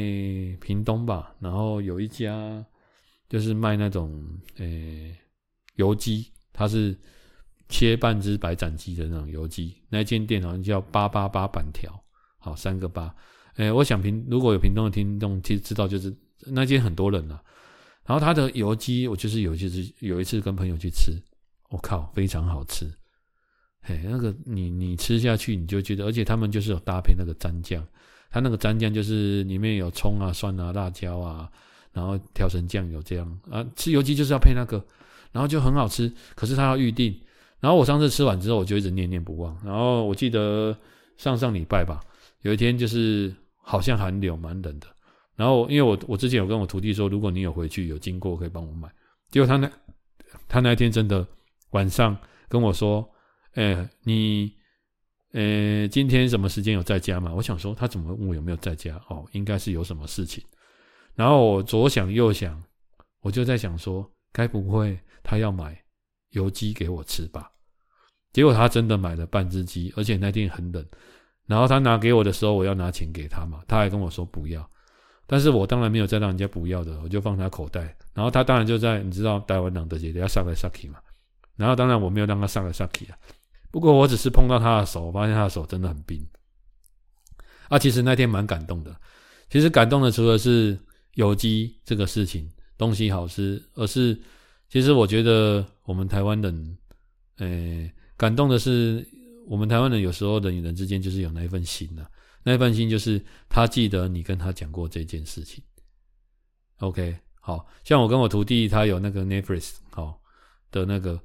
屏东吧，然后有一家。就是卖那种诶、油鸡，它是切半只白斩鸡的那种油鸡。那间店好像叫八八八板条，好三个八。诶、我想屏如果有屏东的听众其实知道，就是那间很多人了、然后他的油鸡，我就是有就是有一次跟朋友去吃，我靠，非常好吃。嘿，那个你你吃下去你就觉得，而且他们就是有搭配那个蘸酱，它那个蘸酱就是里面有葱啊、蒜啊、辣椒啊。然后调成酱油这样啊，吃油鸡就是要配那个，然后就很好吃。可是他要预定，然后我上次吃完之后，我就一直念念不忘。然后我记得上上礼拜吧，有一天就是好像寒流蛮冷的。然后因为我我之前有跟我徒弟说，如果你有回去有经过，可以帮我买。结果他那他那天真的晚上跟我说：“哎，你呃今天什么时间有在家吗？”我想说他怎么问我有没有在家？哦，应该是有什么事情。然后我左想右想，我就在想说，该不会他要买油鸡给我吃吧？结果他真的买了半只鸡，而且那天很冷。然后他拿给我的时候，我要拿钱给他嘛，他还跟我说不要。但是我当然没有再让人家不要的，我就放他口袋。然后他当然就在，你知道台湾人的节要上来上去嘛。然后当然我没有让他上来上去啊。不过我只是碰到他的手，我发现他的手真的很冰。啊，其实那天蛮感动的。其实感动的除了是有机这个事情，东西好吃，而是其实我觉得我们台湾人，诶，感动的是我们台湾人有时候人与人之间就是有那一份心呐、啊，那一份心就是他记得你跟他讲过这件事情。OK，好像我跟我徒弟他有那个 Netflix 好的那个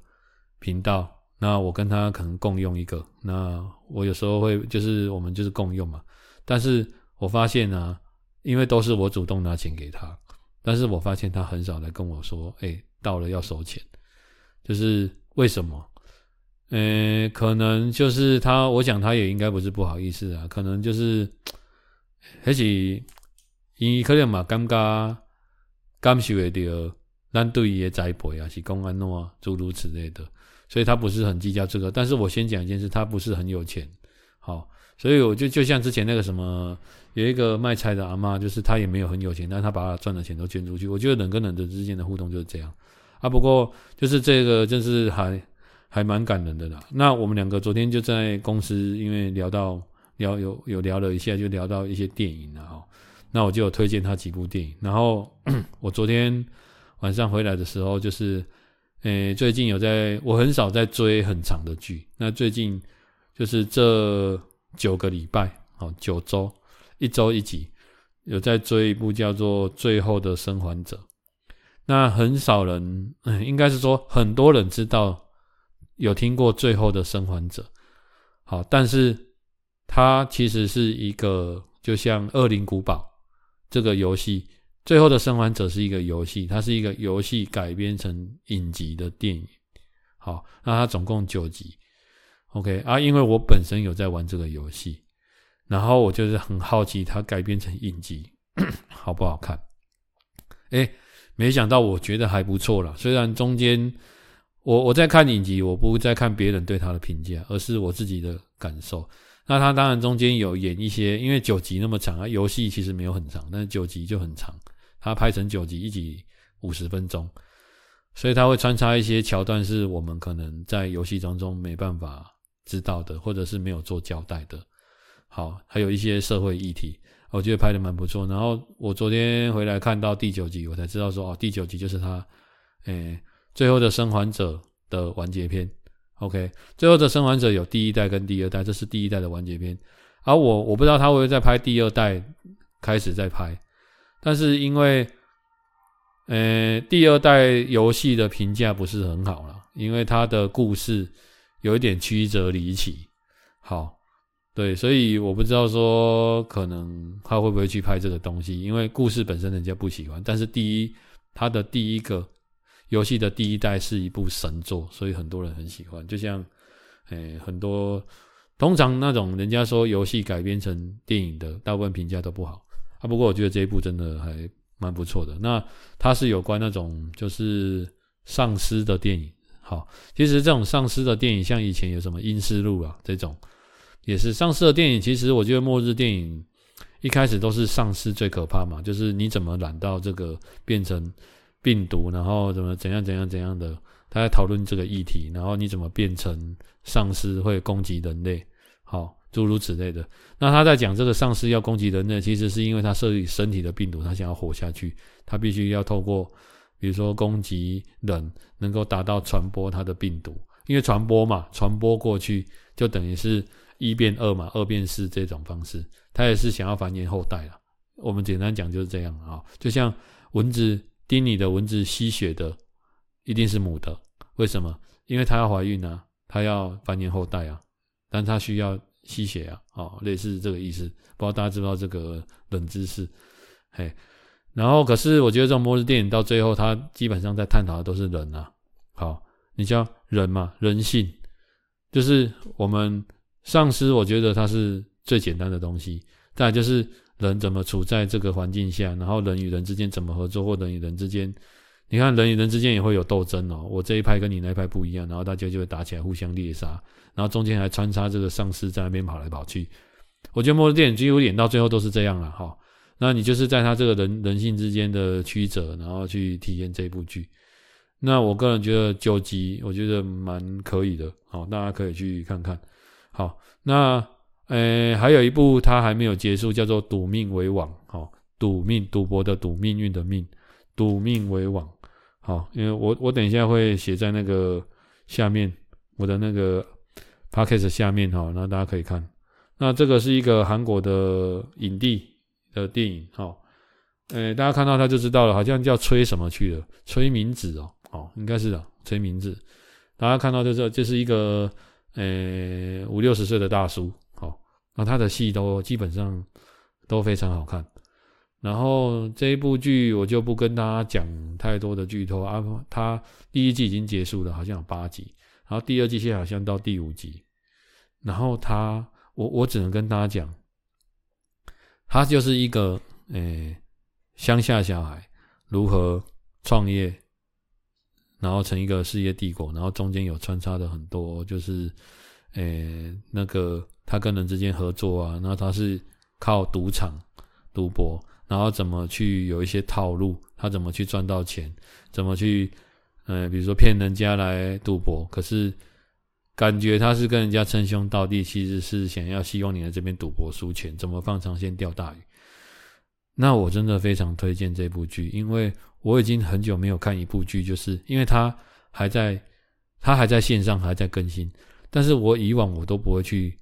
频道。那我跟他可能共用一个，那我有时候会就是我们就是共用嘛，但是我发现呢、因为都是我主动拿钱给他，但是我发现他很少来跟我说，哎、到了要收钱，就是为什么？呃、欸，可能就是他，我想他也应该不是不好意思啊，可能就是还是因为可能嘛，尴尬，感受会到咱对伊的栽培啊，是公安诺诸如此类的。所以他不是很计较这个，但是我先讲一件事，他不是很有钱，好，所以我就就像之前那个什么，有一个卖菜的阿嬷，就是他也没有很有钱，但是他把他赚的钱都捐出去。我觉得人跟人的之间的互动就是这样啊。不过就是这个，真是还还蛮感人的啦。那我们两个昨天就在公司，因为聊到聊有有聊了一下，就聊到一些电影了哈。那我就有推荐他几部电影，然后 我昨天晚上回来的时候就是。诶，最近有在，我很少在追很长的剧。那最近就是这九个礼拜，哦，九周，一周一集，有在追一部叫做《最后的生还者》。那很少人，嗯，应该是说很多人知道，有听过《最后的生还者》。好，但是它其实是一个，就像《恶灵古堡》这个游戏。最后的生还者是一个游戏，它是一个游戏改编成影集的电影。好，那它总共九集。OK 啊，因为我本身有在玩这个游戏，然后我就是很好奇它改编成影集 好不好看。诶，没想到我觉得还不错啦。虽然中间我我在看影集，我不再看别人对它的评价，而是我自己的感受。那它当然中间有演一些，因为九集那么长啊，游戏其实没有很长，但是九集就很长。它拍成九集，一集五十分钟，所以它会穿插一些桥段，是我们可能在游戏当中没办法知道的，或者是没有做交代的。好，还有一些社会议题，我觉得拍的蛮不错。然后我昨天回来看到第九集，我才知道说，哦，第九集就是他，诶，最后的生还者的完结篇。OK，最后的生还者有第一代跟第二代，这是第一代的完结篇。而我我不知道他会不会再拍第二代，开始再拍。但是因为，呃，第二代游戏的评价不是很好了，因为它的故事有一点曲折离奇。好，对，所以我不知道说可能他会不会去拍这个东西，因为故事本身人家不喜欢。但是第一，他的第一个游戏的第一代是一部神作，所以很多人很喜欢。就像，诶，很多通常那种人家说游戏改编成电影的，大部分评价都不好。啊，不过我觉得这一部真的还蛮不错的。那它是有关那种就是丧尸的电影。好，其实这种丧尸的电影，像以前有什么《阴尸路》啊，这种也是丧尸的电影。其实我觉得末日电影一开始都是丧尸最可怕嘛，就是你怎么染到这个变成病毒，然后怎么怎样怎样怎样的，他在讨论这个议题，然后你怎么变成丧尸会攻击人类。好。诸如此类的，那他在讲这个丧尸要攻击人类，其实是因为他设立身体的病毒，他想要活下去，他必须要透过，比如说攻击人，能够达到传播他的病毒，因为传播嘛，传播过去就等于是一变二嘛，二变四这种方式，他也是想要繁衍后代了。我们简单讲就是这样啊，就像蚊子叮你的蚊子吸血的，一定是母的，为什么？因为它要怀孕啊，它要繁衍后代啊，但它需要。吸血啊，哦，类似这个意思，不知道大家知不知道这个冷知识，嘿，然后可是我觉得这种末日电影到最后，它基本上在探讨的都是人啊，好，你叫人嘛，人性，就是我们丧尸，我觉得它是最简单的东西，再来就是人怎么处在这个环境下，然后人与人之间怎么合作，或人与人之间你看人与人之间也会有斗争哦，我这一派跟你那一派不一样，然后大家就会打起来，互相猎杀，然后中间还穿插这个丧尸在那边跑来跑去。我觉得末日电影几乎演到最后都是这样了哈。那你就是在他这个人人性之间的曲折，然后去体验这部剧。那我个人觉得九集，我觉得蛮可以的，好，大家可以去看看。好，那呃还有一部它还没有结束，叫做《赌命为王》。哦，赌命赌博的赌，命运的命，赌命为王。好，因为我我等一下会写在那个下面，我的那个 podcast 下面哈，那大家可以看。那这个是一个韩国的影帝。的电影，好、哦，呃，大家看到他就知道了，好像叫崔什么去了，崔明子哦，哦，应该是的，崔明子，大家看到就知道，这是一个，呃，五六十岁的大叔，好、哦，那他的戏都基本上都非常好看，然后这一部剧我就不跟大家讲太多的剧透啊，他第一季已经结束了，好像有八集，然后第二季现在好像到第五集，然后他，我我只能跟大家讲。他就是一个诶乡下小孩如何创业，然后成一个事业帝国，然后中间有穿插的很多，就是诶那个他跟人之间合作啊，然后他是靠赌场赌博，然后怎么去有一些套路，他怎么去赚到钱，怎么去呃比如说骗人家来赌博，可是。感觉他是跟人家称兄道弟，其实是想要希望你在这边赌博输钱，怎么放长线钓大鱼？那我真的非常推荐这部剧，因为我已经很久没有看一部剧，就是因为它还在，它还在线上还在更新，但是我以往我都不会去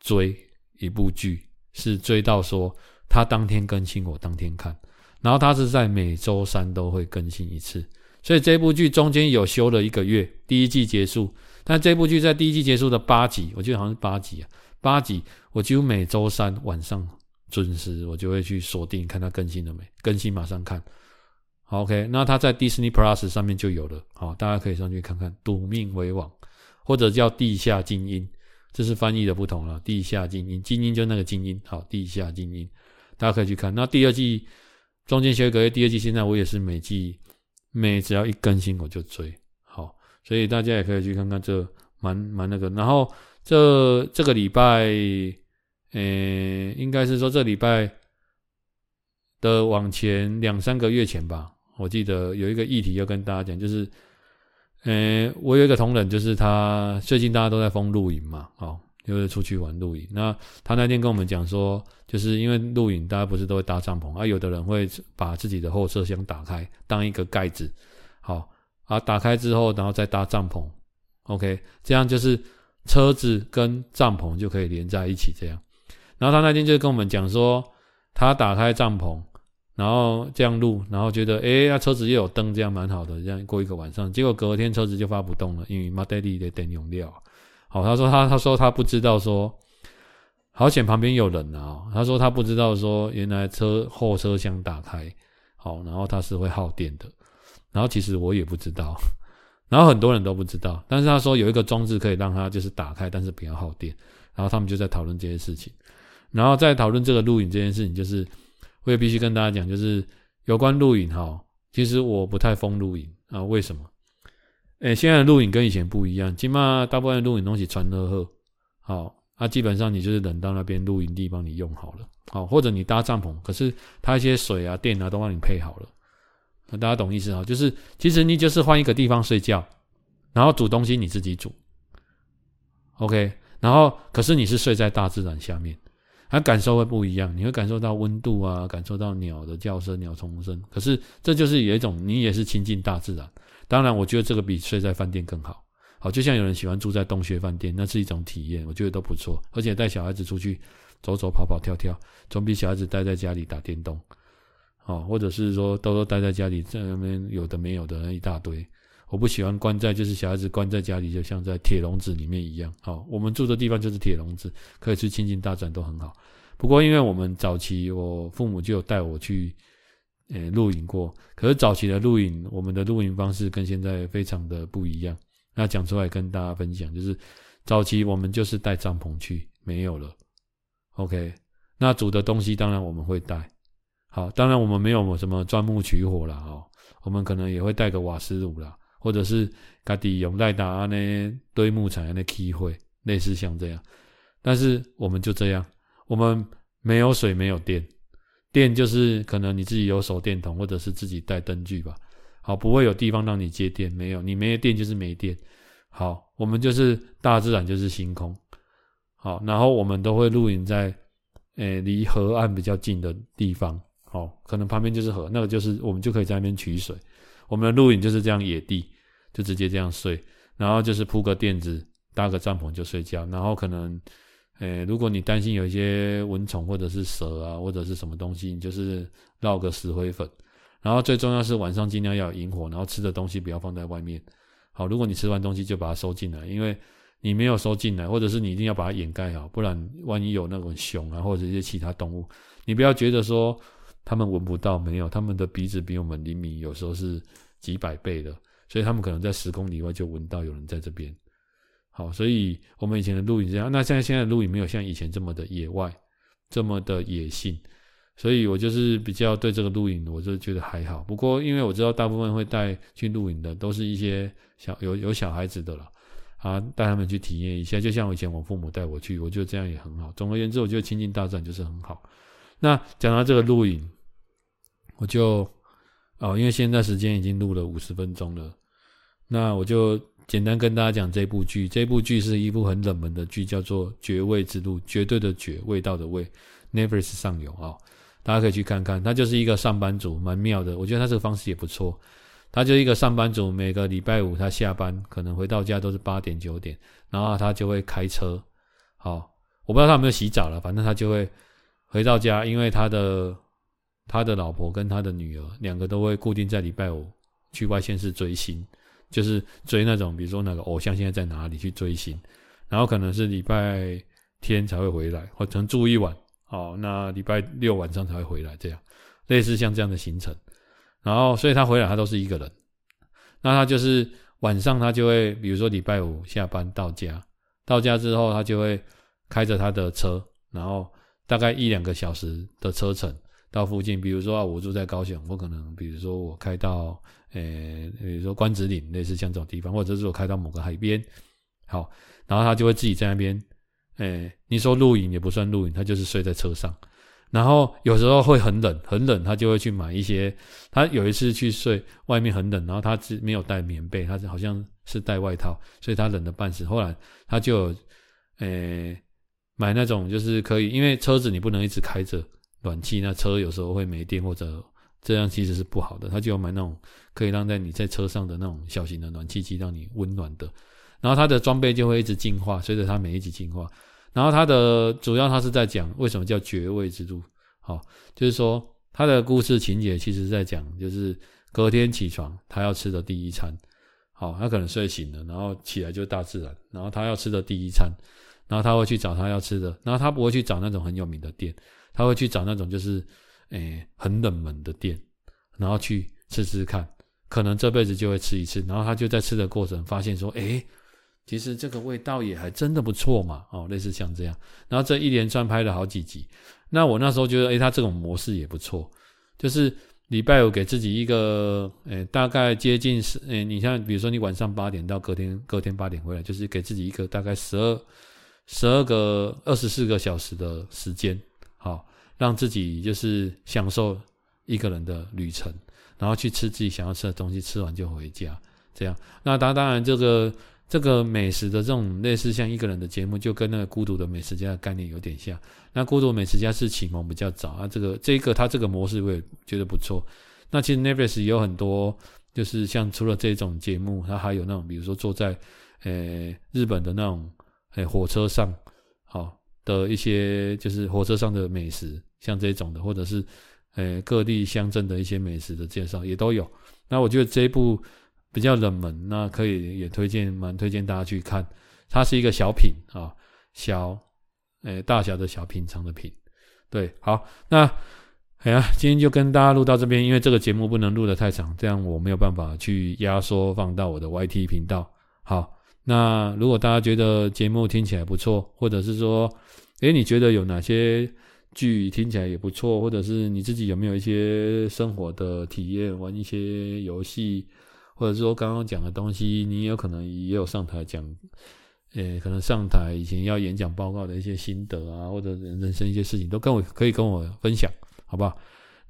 追一部剧，是追到说它当天更新我当天看，然后它是在每周三都会更新一次，所以这部剧中间有休了一个月，第一季结束。但这部剧在第一季结束的八集，我记得好像是八集啊，八集，我几乎每周三晚上准时，我就会去锁定看它更新了没，更新马上看。好，OK，那它在 Disney Plus 上面就有了，好，大家可以上去看看。赌命为王，或者叫地下精英，这是翻译的不同了。地下精英，精英就那个精英，好，地下精英，大家可以去看。那第二季中间休一个月，第二季现在我也是每季每只要一更新我就追好。所以大家也可以去看看这蛮蛮那个，然后这这个礼拜，诶，应该是说这礼拜的往前两三个月前吧，我记得有一个议题要跟大家讲，就是，诶，我有一个同仁，就是他最近大家都在疯露营嘛，哦，就是出去玩露营。那他那天跟我们讲说，就是因为露营，大家不是都会搭帐篷，啊，有的人会把自己的后车厢打开当一个盖子，好。啊，打开之后，然后再搭帐篷，OK，这样就是车子跟帐篷就可以连在一起。这样，然后他那天就跟我们讲说，他打开帐篷，然后这样录，然后觉得，诶，那车子又有灯，这样蛮好的。这样过一个晚上，结果隔天车子就发不动了，因为马达里的电用掉。好，他说他他说他不知道说，好险旁边有人啊。他说他不知道说，原来车后车厢打开，好，然后它是会耗电的。然后其实我也不知道，然后很多人都不知道，但是他说有一个装置可以让他就是打开，但是不要耗电。然后他们就在讨论这些事情，然后在讨论这个录影这件事情，就是我也必须跟大家讲，就是有关录影哈，其实我不太疯录影啊，为什么？诶，现在的录影跟以前不一样，起码大部分录影东西传得好，好，啊，基本上你就是等到那边录影地帮你用好了，好，或者你搭帐篷，可是他一些水啊、电啊都帮你配好了。大家懂意思啊？就是其实你就是换一个地方睡觉，然后煮东西你自己煮，OK。然后可是你是睡在大自然下面，它感受会不一样。你会感受到温度啊，感受到鸟的叫声、鸟虫声。可是这就是有一种你也是亲近大自然。当然，我觉得这个比睡在饭店更好。好，就像有人喜欢住在洞穴饭店，那是一种体验，我觉得都不错。而且带小孩子出去走走、跑跑、跳跳，总比小孩子待在家里打电动。哦，或者是说都都待在家里，在那边有的没有的那一大堆。我不喜欢关在，就是小孩子关在家里，就像在铁笼子里面一样。好，我们住的地方就是铁笼子，可以去亲近大自然都很好。不过，因为我们早期我父母就带我去，呃，露营过。可是早期的露营，我们的露营方式跟现在非常的不一样。那讲出来跟大家分享，就是早期我们就是带帐篷去，没有了。OK，那煮的东西当然我们会带。好，当然我们没有什么钻木取火了哦，我们可能也会带个瓦斯炉啦，或者是家己用赖达呢堆木材的机会，类似像这样。但是我们就这样，我们没有水，没有电，电就是可能你自己有手电筒，或者是自己带灯具吧。好，不会有地方让你接电，没有，你没电就是没电。好，我们就是大自然就是星空。好，然后我们都会露营在，诶，离河岸比较近的地方。哦，可能旁边就是河，那个就是我们就可以在那边取水。我们的露营就是这样野地，就直接这样睡，然后就是铺个垫子，搭个帐篷就睡觉。然后可能，诶，如果你担心有一些蚊虫或者是蛇啊，或者是什么东西，你就是绕个石灰粉。然后最重要是晚上尽量要有营火，然后吃的东西不要放在外面。好，如果你吃完东西就把它收进来，因为你没有收进来，或者是你一定要把它掩盖好，不然万一有那种熊啊或者一些其他动物，你不要觉得说。他们闻不到，没有，他们的鼻子比我们灵敏，有时候是几百倍的，所以他们可能在十公里外就闻到有人在这边。好，所以我们以前的露营这样，那现在现在的露营没有像以前这么的野外，这么的野性，所以我就是比较对这个露营，我就觉得还好。不过因为我知道大部分会带去露营的都是一些小有有小孩子的了，啊，带他们去体验一下，就像我以前我父母带我去，我觉得这样也很好。总而言之，我觉得亲近大自然就是很好。那讲到这个露营。我就哦，因为现在时间已经录了五十分钟了，那我就简单跟大家讲这部剧。这部剧是一部很冷门的剧，叫做《绝味之路》，绝对的绝，味道的味，Netflix 上有啊，大家可以去看看。他就是一个上班族，蛮妙的。我觉得他这个方式也不错。他就一个上班族，每个礼拜五他下班可能回到家都是八点九点，然后他就会开车。好，我不知道他有没有洗澡了，反正他就会回到家，因为他的。他的老婆跟他的女儿两个都会固定在礼拜五去外县市追星，就是追那种，比如说那个偶像现在在哪里去追星，然后可能是礼拜天才会回来，或者住一晚，哦，那礼拜六晚上才会回来，这样类似像这样的行程。然后，所以他回来他都是一个人，那他就是晚上他就会，比如说礼拜五下班到家，到家之后他就会开着他的车，然后大概一两个小时的车程。到附近，比如说啊，我住在高雄，我可能比如说我开到，呃、比如说关子岭，类似像这种地方，或者是我开到某个海边，好，然后他就会自己在那边，呃、你说露营也不算露营，他就是睡在车上，然后有时候会很冷，很冷，他就会去买一些，他有一次去睡外面很冷，然后他只没有带棉被，他是好像是带外套，所以他冷得半死，后来他就，呃、买那种就是可以，因为车子你不能一直开着。暖气，那车有时候会没电，或者这样其实是不好的。他就要买那种可以让在你在车上的那种小型的暖气机，让你温暖的。然后他的装备就会一直进化，随着他每一级进化。然后他的主要他是在讲为什么叫绝味之路，好，就是说他的故事情节其实是在讲，就是隔天起床他要吃的第一餐，好，他可能睡醒了，然后起来就大自然，然后他要吃的第一餐，然后他会去找他要吃的，然后他不会去找那种很有名的店。他会去找那种就是，诶、很冷门的店，然后去吃吃看，可能这辈子就会吃一次。然后他就在吃的过程发现说，诶、其实这个味道也还真的不错嘛，哦，类似像这样。然后这一连串拍了好几集。那我那时候觉得，诶、他这种模式也不错，就是礼拜五给自己一个，诶、大概接近十，诶、你像比如说你晚上八点到隔天隔天八点回来，就是给自己一个大概十二十二个二十四个小时的时间。让自己就是享受一个人的旅程，然后去吃自己想要吃的东西，吃完就回家。这样，那当当然，这个这个美食的这种类似像一个人的节目，就跟那个孤独的美食家的概念有点像。那孤独美食家是启蒙比较早啊，这个这个他这个模式我也觉得不错。那其实 Netflix 有很多，就是像除了这种节目，它还有那种，比如说坐在呃日本的那种呃火车上，好。的一些就是火车上的美食，像这种的，或者是呃各地乡镇的一些美食的介绍也都有。那我觉得这一部比较冷门，那可以也推荐，蛮推荐大家去看。它是一个小品啊，小呃大小的小品，长的品。对，好，那哎呀，今天就跟大家录到这边，因为这个节目不能录得太长，这样我没有办法去压缩放到我的 YT 频道。好，那如果大家觉得节目听起来不错，或者是说，诶，你觉得有哪些剧听起来也不错，或者是你自己有没有一些生活的体验，玩一些游戏，或者说刚刚讲的东西，你有可能也有上台讲，诶，可能上台以前要演讲报告的一些心得啊，或者人生一些事情，都跟我可以跟我分享，好不好？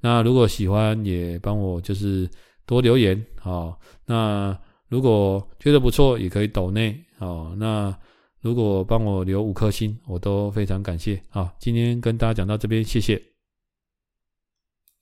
那如果喜欢，也帮我就是多留言啊。那如果觉得不错，也可以抖内啊。那如果帮我留五颗星，我都非常感谢。啊，今天跟大家讲到这边，谢谢。